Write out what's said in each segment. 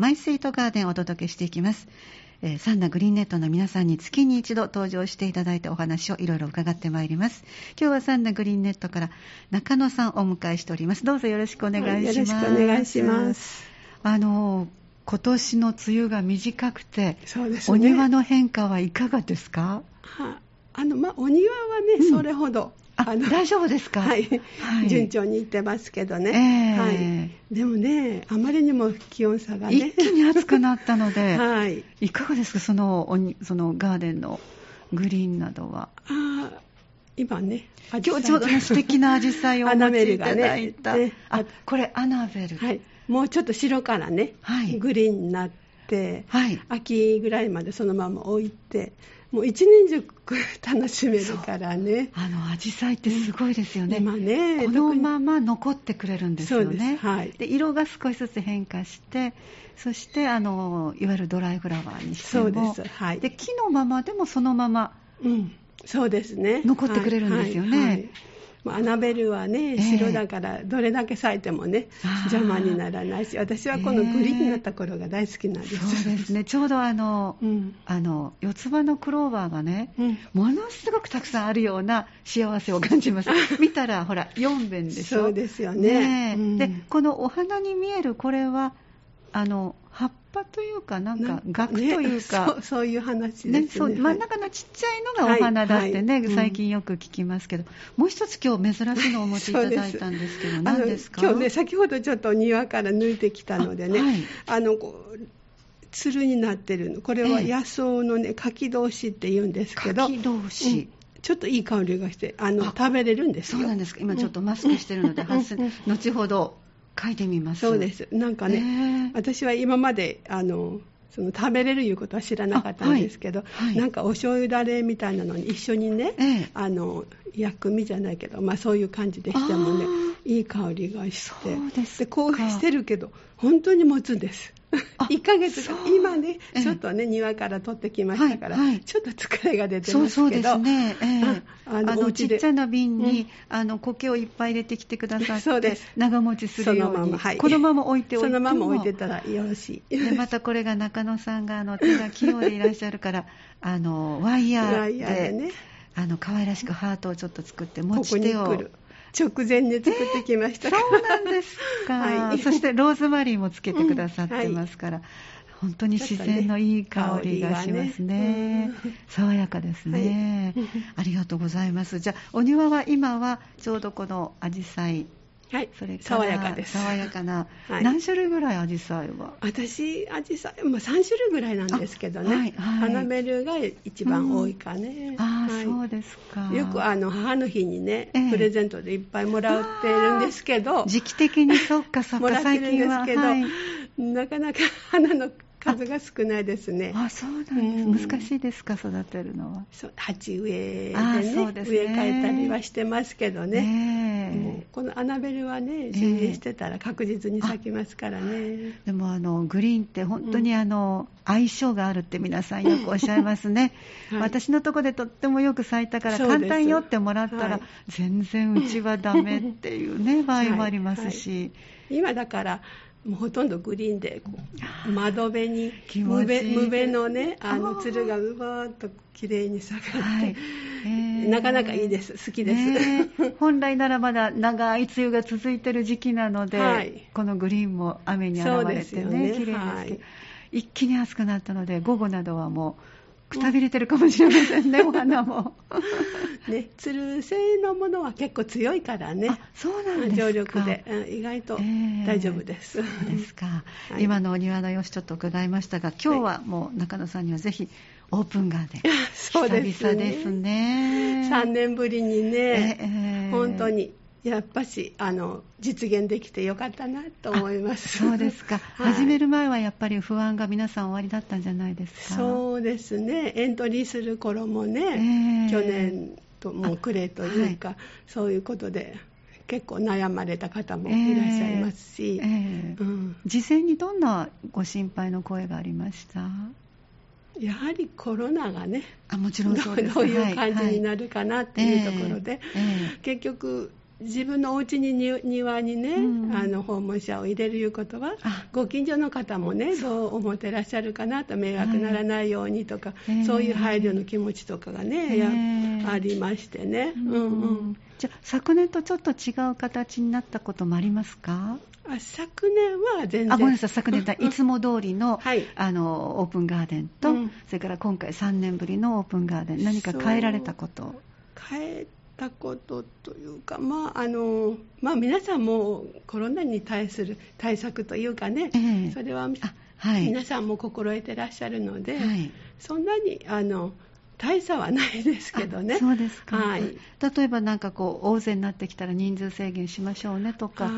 マイスイートガーデンをお届けしていきます。えーサンナグリーンネットの皆さんに月に一度登場していただいてお話をいろいろ伺ってまいります。今日はサンナグリーンネットから中野さんをお迎えしております。どうぞよろしくお願いします。はいよろしくお願いします。あの、今年の梅雨が短くて、ね。お庭の変化はいかがですか？はあの、まあ、お庭はね、うん。それほど、あ、の大丈夫ですか？はい、はい。順調にいってますけどね、ええ。はい、でもね、あまりにも気温差がね、一気に暑くなったので、はい、いかがですか？そのおにそのガーデンのグリーンなどは。あー今ね、今日ちょうどね 素敵なアジサイをお持ちいただいた。ねあ、これアナベル。はい、もうちょっと白からね、はい。グリーンになって、はい。秋ぐらいまでそのまま置いて、もう一年中楽しめるからね。あのアジサイってすごいですよね。今ね、このまま残ってくれるんですよね。はい。で色が少しずつ変化して、そしてあのいわゆるドライフラワーにしても、そうです。はい。で木のままでもそのままうん、そうですね。残ってくれるんですよね。はい。はい。はいまあアナベルはね、ええ白だからどれだけ咲いてもね、あー邪魔にならないし、私はこのグリーンになった頃が大好きなんです。そうですね。ちょうどあの、うん。あの四つ葉のクローバーがね、うんものすごくたくさんあるような幸せを感じます。見たら、ほら、4弁でしょ。そうですよねえうんで、このお花に見えるこれは、あの、葉っぱというか、なんか、額というね。かそう、そういう話ですね。ね、そう真ん中のちっちゃいのがお花だってね、はいはい。最近よく聞きますけど、もう一つ今日珍しいのをお持ちいただいたんですけど、何ですか？今日ね、先ほどちょっと庭から抜いてきたのでね、あはい。あの、こう、つるになってるの。これはええ。野草のね、柿同士って言うんですけど、柿同士。うん。ちょっといい香りがして、あの、あ食べれるんですよ。そうなんですか。今ちょっとマスクしてるので、後ほど書いてみます。そうです。なんかね、ね。私は今まで、あの、その食べれるいうことは知らなかったんですけど、あはい。はい。なんかお醤油だれみたいなのに一緒にね、ええ。あの薬味じゃないけど、まあ、そういう感じでしてもね。あいい香りがして。そうでこうしてるけど本当に持つんです。あ1ヶ月今ねええ。ちょっとね庭から取ってきましたから、はいはい。ちょっと疲れが出てますけど。そうですね、ええ。あのちっちゃな瓶に、うん。あの苔をいっぱい入れてきてくださって そうです。長持ちするように。そのままはい。このまま置いておいても。そのまま置いてたらよろしい。でまたこれが中野さんがあの手が器用でいらっしゃるからあのワイヤーでワイヤーでね。あの可愛らしくハートをちょっと作って持ち手を直前に作ってきました。から、そうなんですか、はい。そしてローズマリーもつけてくださってますから、本当に自然のいい香りがしますね。ね爽やかですね、はい。ありがとうございます。じゃあお庭は今はちょうどこのアジサイはい。それから爽やかです。爽やかな、はい。何種類ぐらいアジサイは？私、アジサイ、まあ、3種類ぐらいなんですけどね、あはいはい。花メルが一番多いかね。ああ、はい。そうですか。よくあの母の日にね、ええ。プレゼントでいっぱいもらってるんですけど、時期的にそっかそっかもらってるんですけど、はい。なかなか花の数が少ないですね。あそうなんです、うん。難しいですか育てるのは。そう鉢植えであねね。植え替えたりはしてますけどね。ねこのアナベルはね、手入れしてたら確実に咲きますからね。でもあのグリーンって本当にあの、相性があるって皆さんよくおっしゃいますね、はい。私のとこでとってもよく咲いたから簡単よってもらったら、はい。全然うちはダメっていうね場合もありますし、今だからもうほとんどグリーンでこあう窓辺に無辺のねあのあーつるがうわーっと綺麗に咲かって、はい。えー。なかなかいいです。好きです、ねえ本来ならまだ長い梅雨が続いてる時期なので、はい。このグリーンも雨に現れですよね。てね綺麗ですけど、はい一気に暑くなったので午後などはもうくたびれてるかもしれませんね、お花も。ね、つる性のものは結構強いからね。あそうなんですか。常緑で、うん意外とええ。大丈夫です、そうですか、はい。今のお庭の様子ちょっと伺いましたが今日はもう中野さんにはぜひオープンガーデン そうですね。久々ですね。3年ぶりにね、ええ。本当にやっぱしあの実現できてよかったなと思います。そうですか、はい。始める前はやっぱり不安が皆さんおありだったんじゃないですか？そうですね、エントリーする頃もね、ええ。去年とも暮れというか、そういうことで結構悩まれた方もいらっしゃいますし、ええ。うん、事前にどんなご心配の声がありました？やはりコロナがね、あもちろんどういう感じになるるかなっていうところで、ええ。結局、自分のお家にに庭にね、うん。あの訪問者を入れるいうことはあ。ご近所の方もねどう思ってらっしゃるかなと迷惑ならないようにとか、ええそういう配慮の気持ちとかがね、えやえありましてね、ううん。うんん。じゃあ昨年とちょっと違う形になったこともありますか？あ昨年は全然。あごめんなさい昨年とは いつも通りの, はい。あのオープンガーデンと、うん。それから今回3年ぶりのオープンガーデン何か変えられたこと？変えたことというか、まああのまあ、皆さんもコロナに対する対策というかね、ええ。それはあはい。皆さんも心得てらっしゃるので、はい。そんなにあの大差はないですけどね。あそうですか、はい。例えばなんかこう大勢になってきたら人数制限しましょうねとか。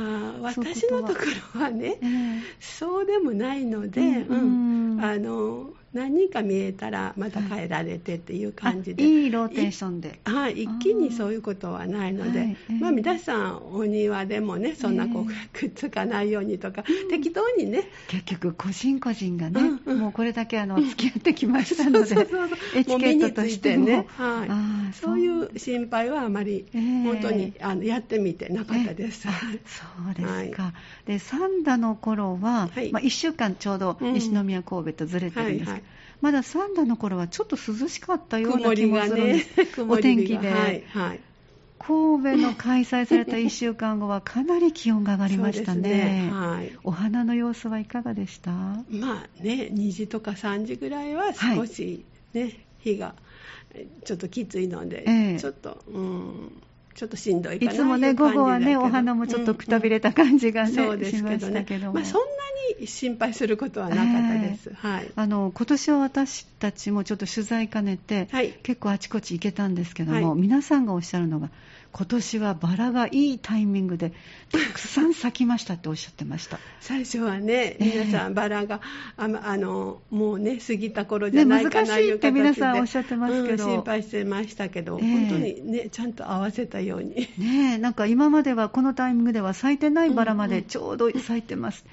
私のところはね、ええ。そうでもないので、うん。うん。あの何人か見えたらまた帰られてっていう感じで、あいいローテーションで。はい、一気にそういうことはないので、はいええまあ、皆さん、お庭でもね、そんなこう、えくっつかないようにとか、適当にね、結局個人個人がね、うんうん。もうこれだけあの 付き合ってきましたのでそうそうそうエチケットとしてね。はい。そういう心配はあまり、ええ本当にあのやってみてなかったです。そうですか、で三田の頃は、はい。まあ、1週間ちょうどうん。西宮神戸とずれてるんですけど、はいはいまだ三田の頃はちょっと涼しかったような気もするんでねす、曇お天気で、はい、はい。神戸の開催された1週間後はかなり気温が上がりましたね。ね。はい。お花の様子はいかがでした？まあね、2時とか3時ぐらいは少しね、日がえちょっときついので、ええ。ちょっと、うん、ちょっとしんどいかないつもね、午後はね、お花もちょっとくたびれた感じがね、そうですしまけどね。したけども。まあ、そんなに心配することはなかったです。はい。あの今年は私たちもちょっと取材兼ねて、はい。結構あちこち行けたんですけども、はい。皆さんがおっしゃるのが今年はバラがいいタイミングでたくさん咲きましたっておっしゃってました。最初はね、ええ。皆さん、バラがあまあのもうね、過ぎた頃じねゃないかな難しいっていう形で、皆さんおっしゃってますけど。うん心配してましたけど、ええ。本当にね、ちゃんと合わせたように。ねえなんか今まではこのタイミングでは咲いてないバラまうんうん。でちょうど咲いてます、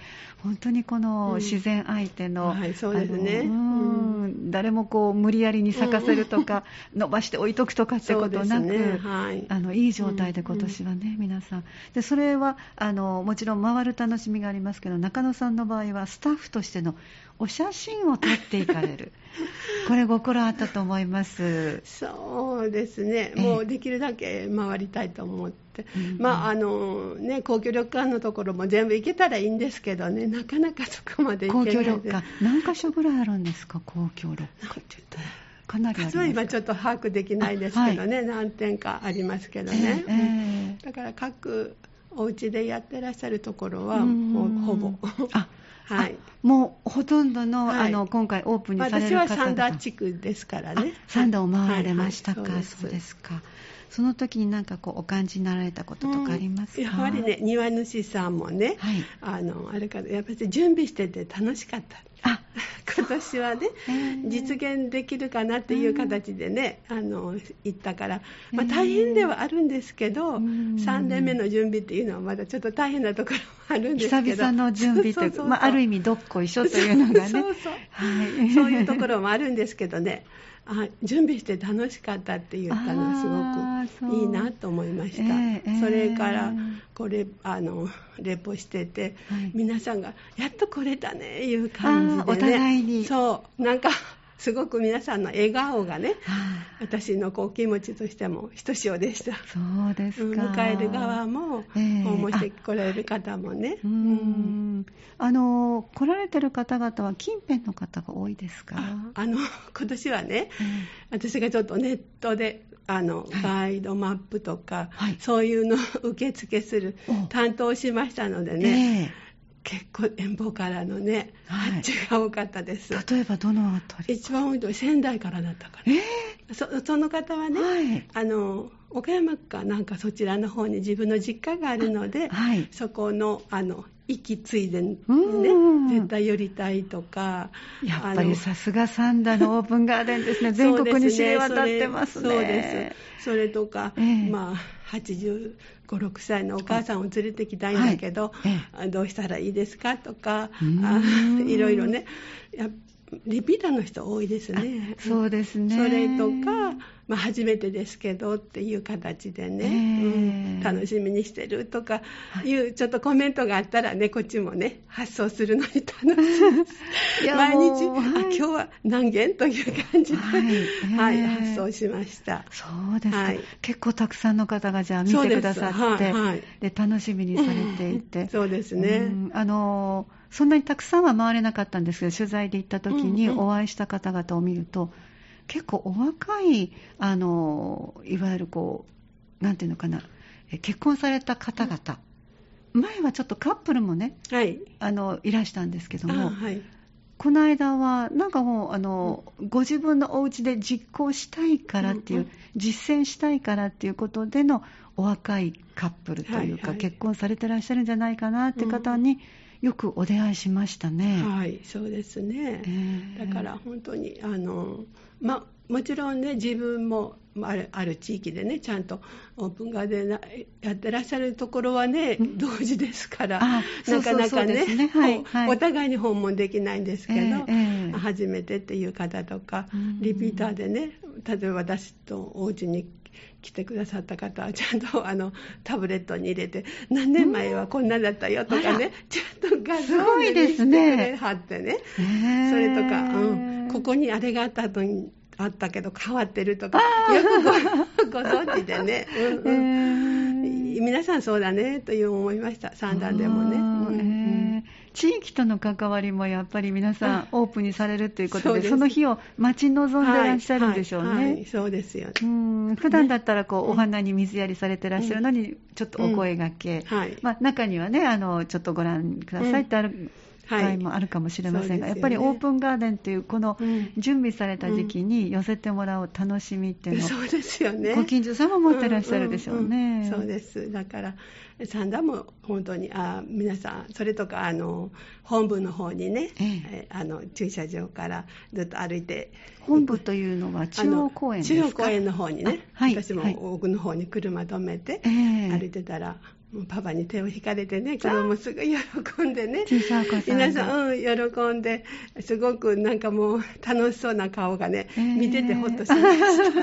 本当にこの自然相手の、はいそうですね。あのうん。誰もこう無理やりに咲かせるとか、伸ばして置いとくとかってことなく、ね。はい。あのいい状態で今年はね、皆さん。でそれはあのもちろん回る楽しみがありますけど中野さんの場合はスタッフとしてのお写真を撮っていかれる これご苦労あったと思います。そうですね、ええ。もうできるだけ回りたいと思って、うんまああのね、公共旅館のところも全部行けたらいいんですけどね、なかなかそこまで行公けないで共旅館。何箇所ぐらいあるんですか？公共旅館って。言ったらかなりあり数は今ちょっと把握できないですけどね、何点かありますけどね、ええええ。だから各お家でやってらっしゃるところはほぼ。あはい。あもうほとんどの,、はい。あの今回オープンにされ私る方々。は三田地区ですからね。あ三田を回られましたか、はいはい。そうですか。その時になんかこうお感じになられたこととかありますか、うん。やはりね、庭主さんもね、はい。あのあれかやっぱり準備してて楽しかった。あ今年はね、えー実現できるかなっていう形でね、あの行ったから、まあ、えー大変ではあるんですけど、うん。3年目の準備っていうのはまだちょっと大変なところもあるんですけど。久々の準備というか、まあ、ある意味どっこいしょというのがね。そうそう。はい、そういうところもあるんですけどね、あ準備して楽しかったって言ったのはすごくいいなと思いました。そえーそれからこれあのレポしてて、はい皆さんがやっと来れたねいう感じでね。お互いにそうなんかすごく皆さんの笑顔がね、は私のこう気持ちとしてもひとしおでした。あそうですうんか迎える側も、ええ。訪問して来られる方もね。うーん。あの来られてる方々は近辺の方が多いですか？あの今年はね、え私がちょっとネットであの、はい。ガイドマップとか、はい。そういうのを受付するお。担当をしましたのでえね、え結構遠方からのね、はい。発注が多かったです。例えばどのあたり？一番多いのは仙台からだったから、えそその方はね、はい。あの岡山かなんかそちらの方に自分の実家があるので、はい。そこのあの行き継いでねうん。絶対寄りたいとかやっぱりさすが三田のオープンガーデンですね。全国に知れ渡ってますね。そうです。それとか、ええ。まあ85、6歳のお母さんを連れてきたいんだけど、はい。えあどうしたらいいですかとかいろいろね。やリピーターの人多いですね。そうですね。それとか、まあ、初めてですけどっていう形でね、うん、楽しみにしてるとかい。うちょっとコメントがあったらね、こっちもね、発送するのに楽しいです。毎日、はい、あ、今日は何件という感じで、はい、はい、発送しました。そうですか、はい、結構たくさんの方がじゃあ見てくださって、はいで楽しみにされていて。そうですね。あのそんなにたくさんは回れなかったんですけど、取材で行った時にお会いした方々を見ると、うんうん結構お若い、あの、いわゆるこう、なんていうのかな、結婚された方々、前はちょっとカップルもね、はい、あのいらしたんですけども、はい、この間は、なんかもうあの、うん、ご自分のお家で実行したいからっていう、うんうん、実践したいからっていうことでのお若いカップルというか、結婚されてらっしゃるんじゃないかなって方に、よくお出会いしましたね。はい、そうですね。えー、だから本当にあのまもちろんね自分もあるある地域でねちゃんとオープンガーデンやってらっしゃるところはね、うん、同時ですからなかなかね、ね。はいはい、お互いに訪問できないんですけど、えーえー、初めてっていう方とか、リピーターでね例えば私とお家に来てくださった方はちゃんとあのタブレットに入れて何年前はこんなだったよとかね、ちゃんと画像で見せて貼ってね、それとか、うん、ここにあれがあった後にあったけど変わってるとかよくご存知でね、うんうん、皆さんそうだねという思いました。三段でもね。うん地域との関わりもやっぱり皆さんオープンにされるということで、その日を待ち望んでらっしゃるんでしょうね。はいはいはい、そうですよね。うん普段だったらこう、お花に水やりされてらっしゃるのに、ちょっとお声がけ、うんはい、まあ、中にはねあの、ちょっとご覧くださいってある。場合もあるかもしれませんが、はいね、やっぱりオープンガーデンというこの準備された時期に寄せてもらう楽しみっていうのを、そうですよね。ご近所さんも持ってらっしゃるでしょうね、うんうん。うん、そうです。だから三段も本当にあ皆さんそれとかあの本部の方にね、ええ、あの駐車場からずっと歩いて本部というのは中央公園ですか？中央公園の方にね、はい、私も奥の方に車止めて歩いてたら、パパに手を引かれてね、子供すぐ喜んでね、皆さん、うん、喜んで、すごくなんかもう楽しそうな顔がね、えー、見ててほっとしまし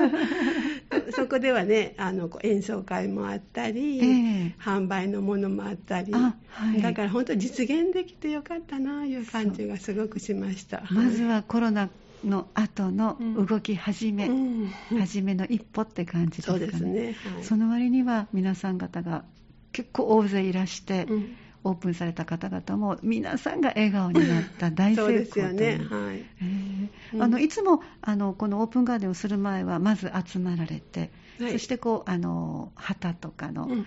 た。そこではね、あの演奏会もあったり、えー、販売のものもあったり、はい、だから本当実現できてよかったな、いう感じがすごくしました。まずはコロナの後の動き始め、うん、初めの一歩って感じですかね。そうですね、はい、その割には皆さん方が結構大勢いらして、うん、オープンされた方々も皆さんが笑顔になった 大成功という。ですよね、はい。えー、あのいつもあのこのオープンガーデンをする前はまず集まられて、はい、そしてこうあの旗とかの、うん、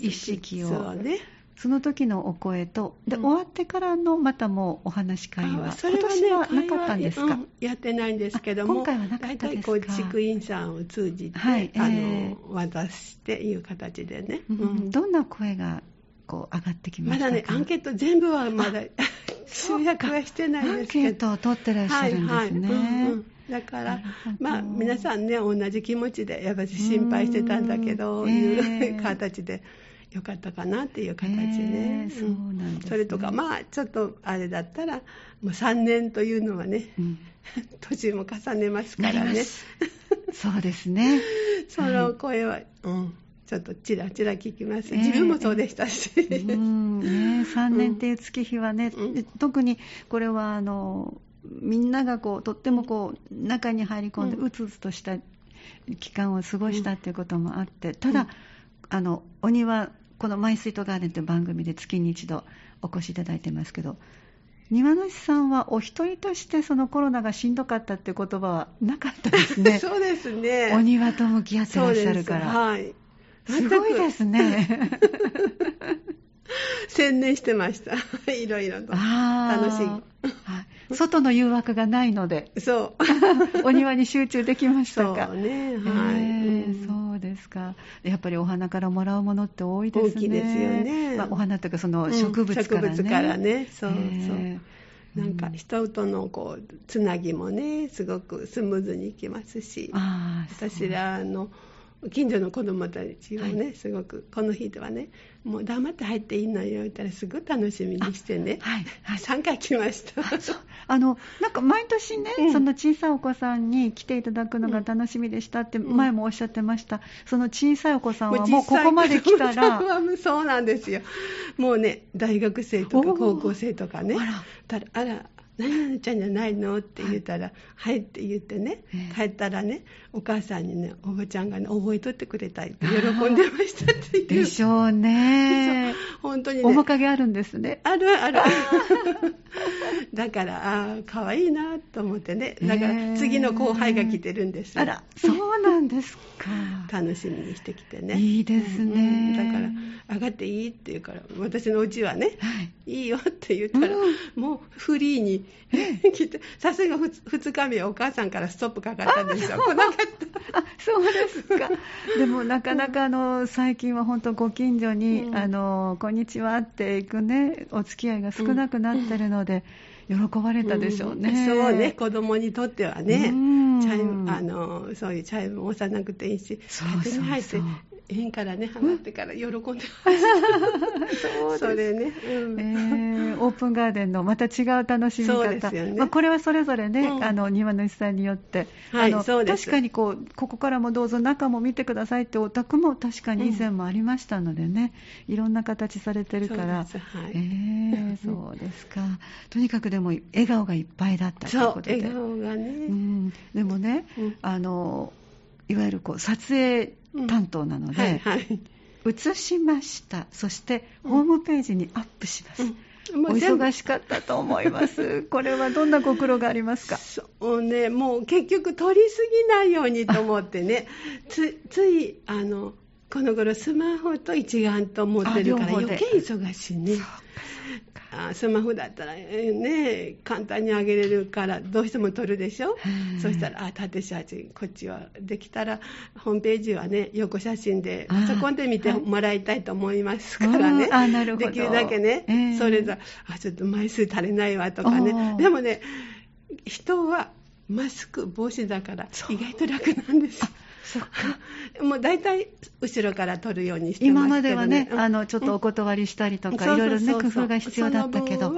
一式を、ねその時のお声と、で、うん、終わってからのまたもうお話会は、それは、ね、今年はなかったんですか、うん、やってないんですけども、今回はなかったですか？大体こう、地区員さんを通じて、はい、あの、えー、渡していう形でね。うん、どんな声がこう上がってきましたまだね、アンケート全部はまだ集約はしてないんですけど。アンケートを取ってらっしゃるんですね。はいはいうんうん。だから、まあ、皆さんね、同じ気持ちで、やっぱり心配してたんだけど、いう形で、よかったかなっていう形ね、えー、そうなんです、ね、それとかまあちょっとあれだったらもう3年というのはね、うん、年も重ねますからね。そうですね。その声は、はい、うん。ちょっとちらちら聞きます、えー、自分もそうでしたし、えー、うん。ね、3年っていう月日はね、うん、特にこれはあのみんながこうとってもこう中に入り込んでうつうつとした期間を過ごしたっていうこともあって、ただ、あのお庭この「マイ・スイート・ガーデン」という番組で月に一度お越しいただいてますけど庭主さんはお一人としてそのコロナがしんどかったっていう言葉はなかったですね。そうですね。お庭と向き合ってらっしゃるから。はい。すごいですね。専念してました。いろいろと。楽しい、はい、外の誘惑がないので。そう。お庭に集中できましたか？そうね。はい、えー、か？やっぱりお花からもらうものって多いですね。大きいですよね。まあ、お花とかその植物からね。うん、植物からね。そうそう。なんか人とのこうつなぎもねすごくスムーズにいきますし、あ私らの近所の子供たちをね、すごくこの日ではねもう黙って入っていいのよ言ったらすごい楽しみにしてね、はいはい。3回来ました。あのなんか毎年ね、うん。その小さいお子さんに来ていただくのが楽しみでしたって前もおっしゃってました、その小さいお子さんはもうここまで来たら、そうなんですよ。もうね大学生とか高校生とかね。あら。あら何々ちゃんじゃないの？って言ったら、はい、って言ってねええ、帰ったらね、お母さんにね、おばちゃんがね、覚えとってくれたいって喜んでましたっていう。でしょうね。本当にね。面影あるんですね。あるある。だから、ああ、可愛いなと思ってね。だから、次の後輩が来てるんですよあら、そうなんですか。楽しみにしてきてね。いいですねうんだから、上がっていいって言うから、私のうちはね、はい。いいよって言ったら、うんもうフリーに 来て、さすが2日目、お母さんからストップかかったんですよ。来なかった。あ そうですか。でもなかなかあの最近は本当ご近所に、うんあのこんにちはって行くねお付き合いが少なくなってるので、喜ばれたでしょうね。んそうね、子供にとってはね、うんチャイムあのそういうチャイムを押さなくていいし、そうそうそう、縁からね、上がってから喜んでました。それね、うん。えーオープンガーデンのまた違う楽しみ方、ね。まあ、これはそれぞれね、うん。あの庭の主さんによって、はいあのそうです。確かにこうここからもどうぞ中も見てくださいってお宅も確かに以前もありましたのでね、いろんな形されてるから、そうです。はい。えーそうですか、とにかくでも笑顔がいっぱいだったということで。笑顔がね、うん、でもね、うん。あのいわゆるこう撮影担当なので。写しました。そしてホームページにアップします、うん。お忙しかったと思います。これはどんなご苦労がありますか？そうね、もう結局取りすぎないようにと思ってね、つついあのこの頃スマホと一眼と持ってるから余計忙しいね。あスマホだったらえーね簡単に上げれるからどうしても撮るでしょ？うんそしたらあ縦写真こっちはできたらホームページはね横写真でパソコンで見てもらいたいと思いますからね、うんあなるほど。できるだけね、えー。それぞれあちょっと枚数足りないわとかね。でもね人はマスク帽子だから意外と楽なんですそっか。もう大体後ろから撮るようにしてますけど、ね、今まではね、うん。あのちょっとお断りしたりとか、いろいろね工夫が必要だったけど。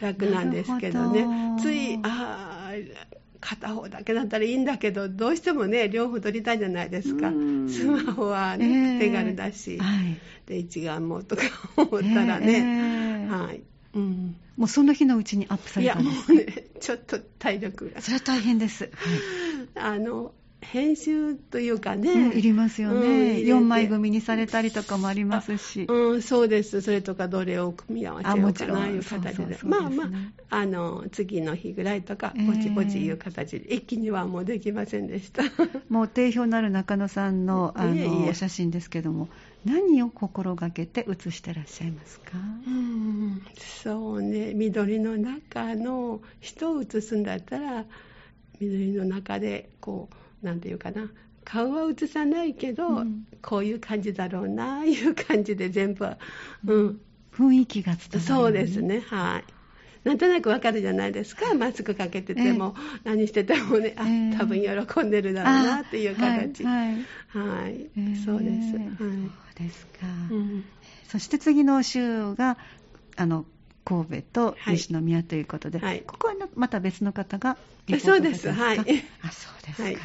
楽なんですけどね。ど。ついあー片方だけだったらいいんだけどどうしてもね両方撮りたいじゃないですか。うん。スマホはえね、え手軽だし、はい。で一眼もとか思ったらね、ええ。はい、うん、もうその日のうちにアップさいやもれたんですうねちょっと体力が。それは大変です、はい。あの編集というかね、うんいりますようんね、入れて4枚組にされたりとかもありますし、うん、そうです。それとかどれを組み合わせようかないう形で。まあまあ、あの、次の日ぐらいとか、ええぼちぼちいう形で、一気にはもうできませんでした。もう定評のある中野さんのあのお写真ですけども、何を心がけて写してらっしゃいますか、うん、そうね、緑の中の人を写すんだったら、緑の中で、こう、なんていうかな、顔は写さないけど、うん。こういう感じだろうな、いう感じで全部、うん、雰囲気が伝わるそうですね、はい。なんとなくわかるじゃないですか、マスクかけてても、何しててもね、あ、ええ。多分喜んでるだろうなっていう形。はい、はい。はい。えーそうです。はい。そうですか、うん。そして次の週があの神戸とはい。西宮ということで、はい。ここはなまた別の方がそうです。はい。あそうですか、はい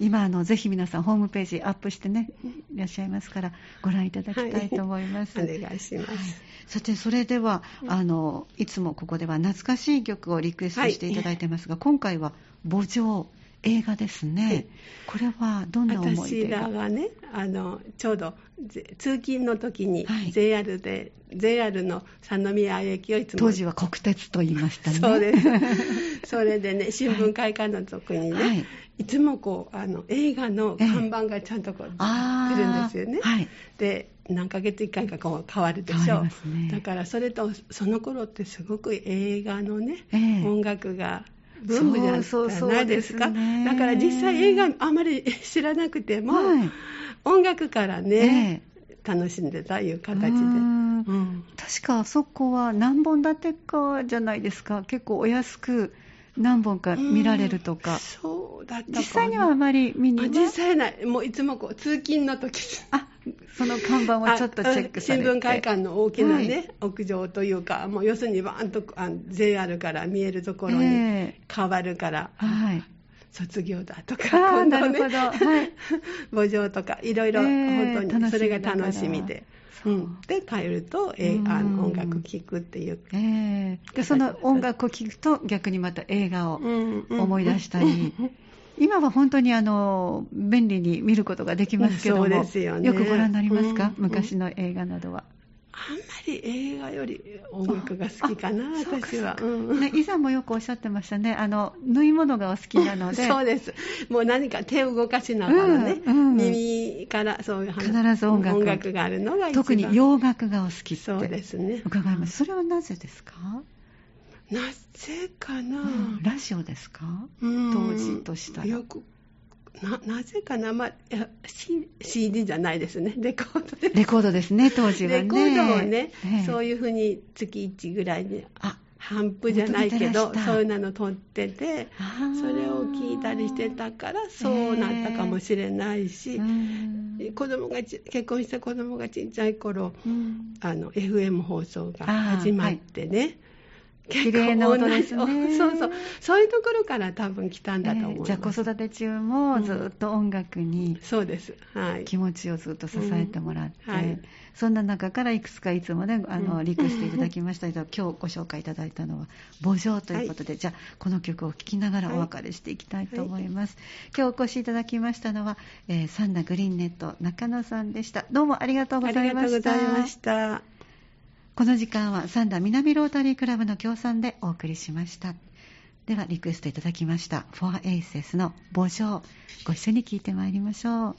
今あのぜひ皆さんホームページアップしてねいらっしゃいますからご覧いただきたいと思います、お願いします。はい。さてそれではあのいつもここでは懐かしい曲をリクエストしていただいてますが、今回は「墓場」映画ですね、はい。これはどんな思い私出がらがね、あのちょうどぜ通勤の時にはい。JR で、JR の三宮駅をいつも当時は国鉄と言いましたね。そうです。それでね、新聞会館の時にね、はいい、つもこうあの映画の看板がちゃんとこうあー出るんですよね。はい。で、何ヶ月一回かこう変わるでしょ。りますね。だからそれとその頃ってすごく映画のね、ええ。音楽がブームじゃないですか。だから実際映画あまり知らなくても、はい。音楽からね、え楽しんでたいう形で。うー。んうん。確かあそこは何本立てかじゃないですか。結構お安く何本か見られるとか、そうだ。った実際にはあまり見にはあ実際ない。もういつもこう通勤の時。あその看板をちょっとチェックされて。新聞会館の大きなね、はい。屋上というかもう要するにバーンとあ JR から見えるところにえ変わるから、えはい。卒業だとか今度ねなるほど。はい。墓場とかいろいろええ本当にそれが楽楽しみで、そううん、で帰ると、えあうん。の音楽聴くっていう、ええ。でその音楽を聴くと逆にまた映画を思い出したり、今は本当にあの便利に見ることができますけども、そうですよね。くご覧になりますか、うん。昔の映画などは。あんまり映画より音楽が好きかな私は、そうん。ね、以前もよくおっしゃってましたね、あの縫い物がお好きなので、そうです。もう何か手を動かしながらね、うんうん。耳からそういう話必ず音楽。音楽があるのが特に洋楽がお好きって。そうですね。伺います。それはなぜですか、なぜかな、うんラジオですか？うん。当時としたら。よくななぜかな、まあ、いや C- CD じゃないですね、レコードです。レコードですね、当時はね。レコードをね、ええ。そういうふうに月1ぐらいに、あ反復じゃないけどそういうの撮ってて、それを聞いたりしてたから、そうなったかもしれないし、うん。子供がち結婚した子供がちっちゃい頃うん。あの FM 放送が始まってね、綺麗な音ですね。そうそう。そういうところから多分来たんだと思います、ええじゃあ子育て中もずっと音楽にそうです。はい。気持ちをずっと支えてもらって、うん。はい。そんな中からいくつかいつもねあのうん。リクエストいただきました。けど、今日ご紹介いただいたのは「墓場」ということで、じゃあこの曲を聴きながらお別れしていきたいと思います、今日お越しいただきましたのは、えーサンナグリーンネット中野さんでした。どうもありがとうごあざいりがとうごましたざいましたこの時間はサンダ南ロータリークラブの協賛でお送りしました。ではリクエストいただきました、フォアエイセスの墓場、ご一緒に聴いてまいりましょう。